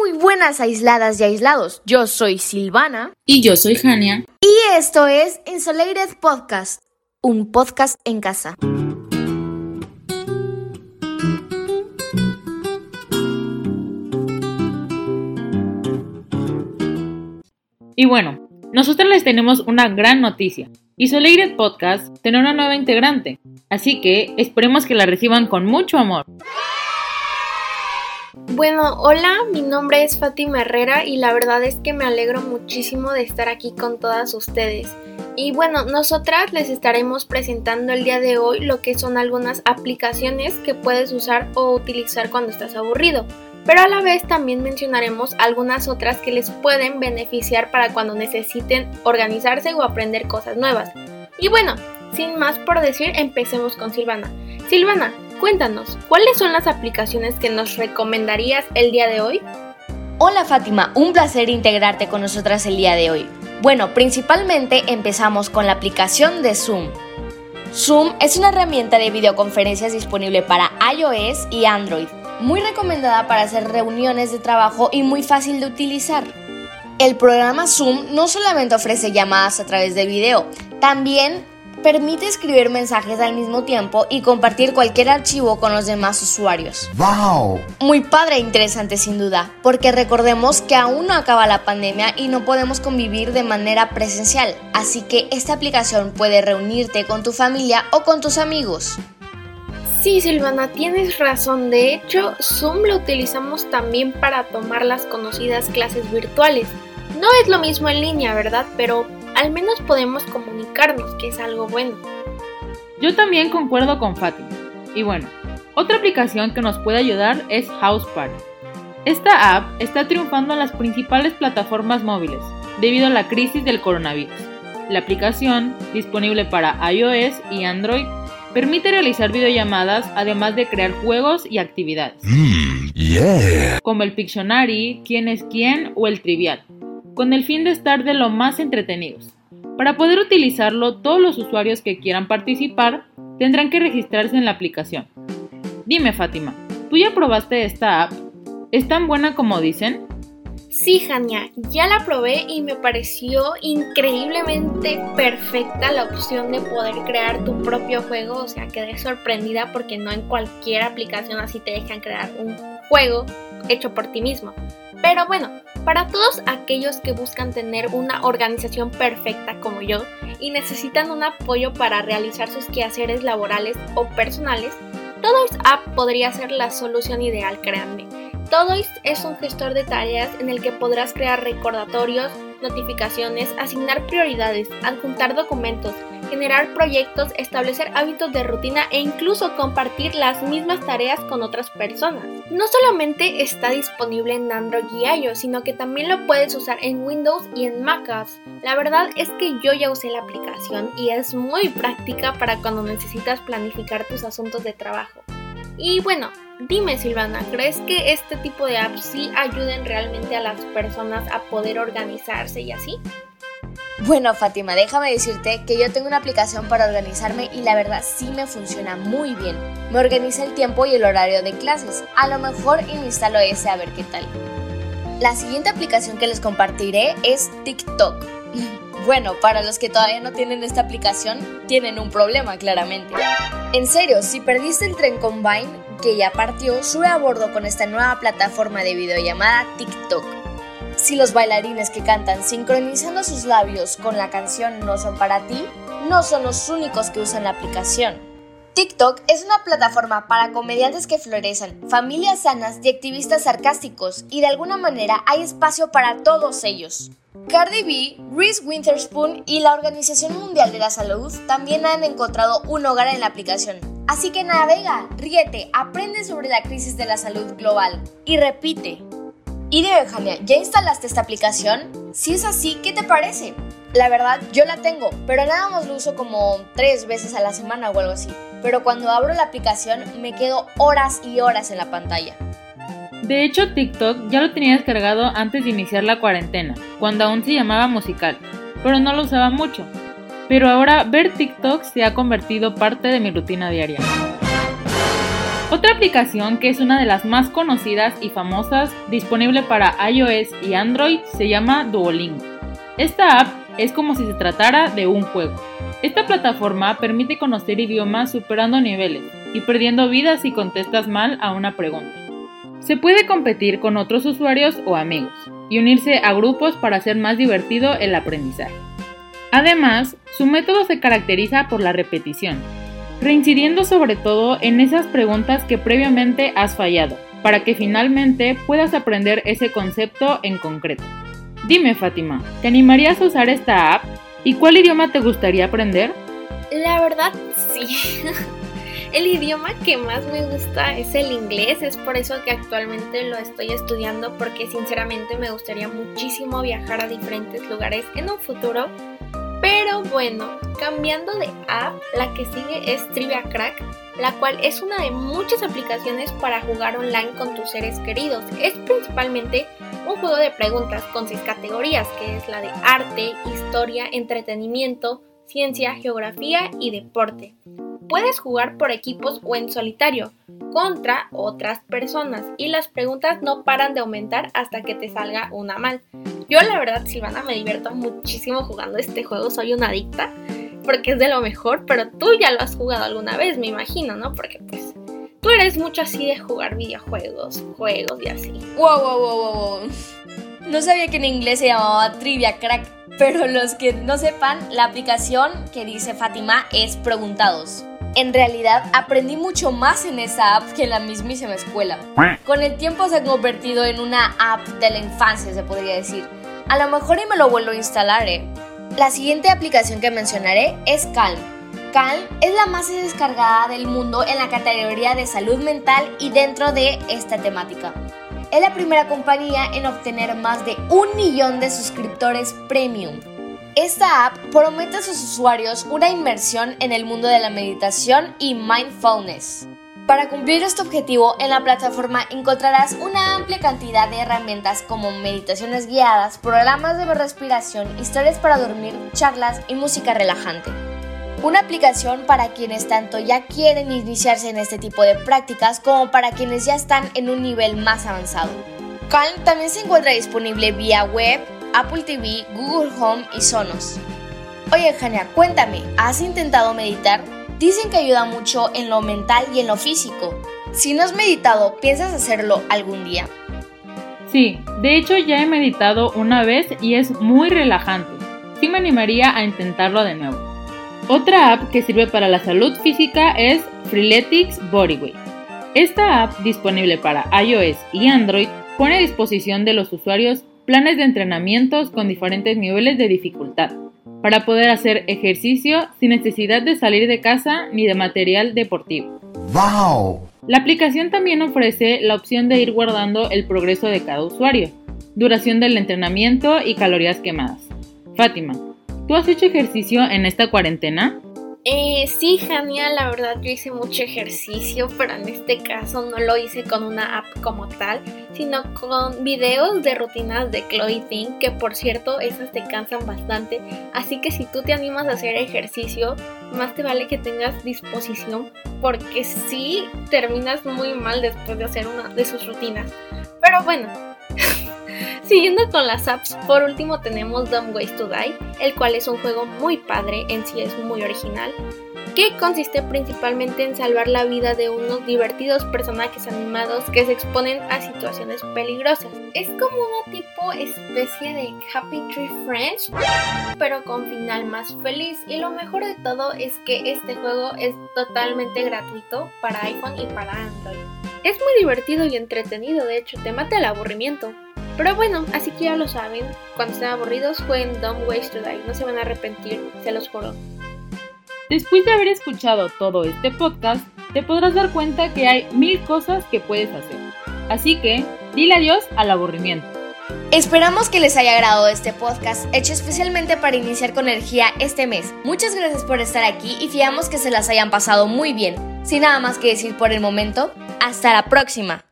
muy buenas aisladas y aislados. Yo soy Silvana. Y yo soy Jania. Y esto es Insulated Podcast, un podcast en casa. Y bueno, nosotros les tenemos una gran noticia. Isolated Podcast tiene una nueva integrante, así que esperemos que la reciban con mucho amor. Bueno, hola, mi nombre es Fátima Herrera y la verdad es que me alegro muchísimo de estar aquí con todas ustedes. Y bueno, nosotras les estaremos presentando el día de hoy lo que son algunas aplicaciones que puedes usar o utilizar cuando estás aburrido. Pero a la vez también mencionaremos algunas otras que les pueden beneficiar para cuando necesiten organizarse o aprender cosas nuevas. Y bueno, sin más por decir, empecemos con Silvana. Silvana, cuéntanos, ¿cuáles son las aplicaciones que nos recomendarías el día de hoy? Hola Fátima, un placer integrarte con nosotras el día de hoy. Bueno, principalmente empezamos con la aplicación de Zoom. Zoom es una herramienta de videoconferencias disponible para iOS y Android, muy recomendada para hacer reuniones de trabajo y muy fácil de utilizar. El programa Zoom no solamente ofrece llamadas a través del video, también permite escribir mensajes al mismo tiempo y compartir cualquier archivo con los demás usuarios. ¡Wow! Muy padre e interesante sin duda, porque recordemos que aún no acaba la pandemia y no podemos convivir de manera presencial, así que esta aplicación puede reunirte con tu familia o con tus amigos. Sí, Silvana, tienes razón. De hecho, Zoom lo utilizamos también para tomar las conocidas clases virtuales. No es lo mismo en línea, ¿verdad? Pero al menos podemos comunicarnos, que es algo bueno. Yo también concuerdo con Fátima. Y bueno, otra aplicación que nos puede ayudar es House Party. Esta app está triunfando en las principales plataformas móviles debido a la crisis del coronavirus. La aplicación, disponible para iOS y Android, permite realizar videollamadas además de crear juegos y actividades. Mm, como el Pictionary, quién es quién o el Trivial con el fin de estar de lo más entretenidos. Para poder utilizarlo, todos los usuarios que quieran participar tendrán que registrarse en la aplicación. Dime Fátima, ¿tú ya probaste esta app? ¿Es tan buena como dicen? Sí, Jania, ya la probé y me pareció increíblemente perfecta la opción de poder crear tu propio juego. O sea, quedé sorprendida porque no en cualquier aplicación así te dejan crear un juego hecho por ti mismo. Pero bueno, para todos aquellos que buscan tener una organización perfecta como yo y necesitan un apoyo para realizar sus quehaceres laborales o personales, Todoist App podría ser la solución ideal, créanme. Todoist es un gestor de tareas en el que podrás crear recordatorios, notificaciones, asignar prioridades, adjuntar documentos, generar proyectos, establecer hábitos de rutina e incluso compartir las mismas tareas con otras personas. No solamente está disponible en Android y iOS, sino que también lo puedes usar en Windows y en MacOS. La verdad es que yo ya usé la aplicación y es muy práctica para cuando necesitas planificar tus asuntos de trabajo. Y bueno, dime Silvana, ¿crees que este tipo de apps sí ayuden realmente a las personas a poder organizarse y así? Bueno, Fátima, déjame decirte que yo tengo una aplicación para organizarme y la verdad sí me funciona muy bien. Me organiza el tiempo y el horario de clases. A lo mejor instalo ese a ver qué tal. La siguiente aplicación que les compartiré es TikTok. Bueno, para los que todavía no tienen esta aplicación, tienen un problema claramente. En serio, si perdiste el tren Combine, que ya partió, sube a bordo con esta nueva plataforma de videollamada TikTok si los bailarines que cantan sincronizando sus labios con la canción No son para ti, no son los únicos que usan la aplicación. TikTok es una plataforma para comediantes que florecen, familias sanas y activistas sarcásticos, y de alguna manera hay espacio para todos ellos. Cardi B, Reese Witherspoon y la Organización Mundial de la Salud también han encontrado un hogar en la aplicación. Así que navega, ríete, aprende sobre la crisis de la salud global y repite, y dime, ¿ya instalaste esta aplicación? Si es así, ¿qué te parece? La verdad, yo la tengo, pero nada más lo uso como tres veces a la semana o algo así. Pero cuando abro la aplicación me quedo horas y horas en la pantalla. De hecho, TikTok ya lo tenía descargado antes de iniciar la cuarentena, cuando aún se llamaba musical, pero no lo usaba mucho. Pero ahora ver TikTok se ha convertido parte de mi rutina diaria. Otra aplicación que es una de las más conocidas y famosas disponible para iOS y Android se llama Duolingo. Esta app es como si se tratara de un juego. Esta plataforma permite conocer idiomas superando niveles y perdiendo vidas si contestas mal a una pregunta. Se puede competir con otros usuarios o amigos y unirse a grupos para hacer más divertido el aprendizaje. Además, su método se caracteriza por la repetición, reincidiendo sobre todo en esas preguntas que previamente has fallado, para que finalmente puedas aprender ese concepto en concreto. Dime Fátima, ¿te animarías a usar esta app? ¿Y cuál idioma te gustaría aprender? La verdad, sí. El idioma que más me gusta es el inglés, es por eso que actualmente lo estoy estudiando porque sinceramente me gustaría muchísimo viajar a diferentes lugares en un futuro. Pero bueno, cambiando de app, la que sigue es Trivia Crack, la cual es una de muchas aplicaciones para jugar online con tus seres queridos. Es principalmente un juego de preguntas con seis categorías, que es la de arte, historia, entretenimiento, ciencia, geografía y deporte. Puedes jugar por equipos o en solitario contra otras personas y las preguntas no paran de aumentar hasta que te salga una mal. Yo la verdad, Silvana, me divierto muchísimo jugando este juego, soy una adicta porque es de lo mejor, pero tú ya lo has jugado alguna vez, me imagino, ¿no? Porque pues tú eres mucho así de jugar videojuegos, juegos y así. Wow, wow, wow, wow, wow. No sabía que en inglés se llamaba Trivia Crack, pero los que no sepan, la aplicación que dice Fátima es Preguntados. En realidad aprendí mucho más en esa app que en la mismísima escuela. Con el tiempo se ha convertido en una app de la infancia, se podría decir. A lo mejor y me lo vuelvo a instalar, ¿eh? La siguiente aplicación que mencionaré es Calm. Calm es la más descargada del mundo en la categoría de salud mental y dentro de esta temática. Es la primera compañía en obtener más de un millón de suscriptores premium esta app promete a sus usuarios una inmersión en el mundo de la meditación y mindfulness. Para cumplir este objetivo, en la plataforma encontrarás una amplia cantidad de herramientas como meditaciones guiadas, programas de respiración, historias para dormir, charlas y música relajante. Una aplicación para quienes tanto ya quieren iniciarse en este tipo de prácticas como para quienes ya están en un nivel más avanzado. Calm también se encuentra disponible vía web, Apple TV, Google Home y Sonos. Oye, Jania, cuéntame, ¿has intentado meditar? Dicen que ayuda mucho en lo mental y en lo físico. Si no has meditado, ¿piensas hacerlo algún día? Sí, de hecho ya he meditado una vez y es muy relajante. Sí me animaría a intentarlo de nuevo. Otra app que sirve para la salud física es Freeletics Bodyweight. Esta app, disponible para iOS y Android, pone a disposición de los usuarios planes de entrenamientos con diferentes niveles de dificultad, para poder hacer ejercicio sin necesidad de salir de casa ni de material deportivo. ¡Wow! La aplicación también ofrece la opción de ir guardando el progreso de cada usuario, duración del entrenamiento y calorías quemadas. Fátima, ¿tú has hecho ejercicio en esta cuarentena? Eh, sí, genial, la verdad yo hice mucho ejercicio, pero en este caso no lo hice con una app como tal, sino con videos de rutinas de Chloe Ting, que por cierto esas te cansan bastante, así que si tú te animas a hacer ejercicio, más te vale que tengas disposición, porque sí terminas muy mal después de hacer una de sus rutinas. Pero bueno, Siguiendo con las apps, por último tenemos Dumb Ways to Die, el cual es un juego muy padre, en sí es muy original, que consiste principalmente en salvar la vida de unos divertidos personajes animados que se exponen a situaciones peligrosas. Es como una tipo especie de Happy Tree Friends, pero con final más feliz y lo mejor de todo es que este juego es totalmente gratuito para iPhone y para Android. Es muy divertido y entretenido, de hecho, te mata el aburrimiento. Pero bueno, así que ya lo saben, cuando estén aburridos jueguen Dumb Ways to Die, no se van a arrepentir, se los juro. Después de haber escuchado todo este podcast, te podrás dar cuenta que hay mil cosas que puedes hacer. Así que, dile adiós al aburrimiento. Esperamos que les haya agradado este podcast, hecho especialmente para iniciar con energía este mes. Muchas gracias por estar aquí y fiamos que se las hayan pasado muy bien. Sin nada más que decir por el momento, hasta la próxima.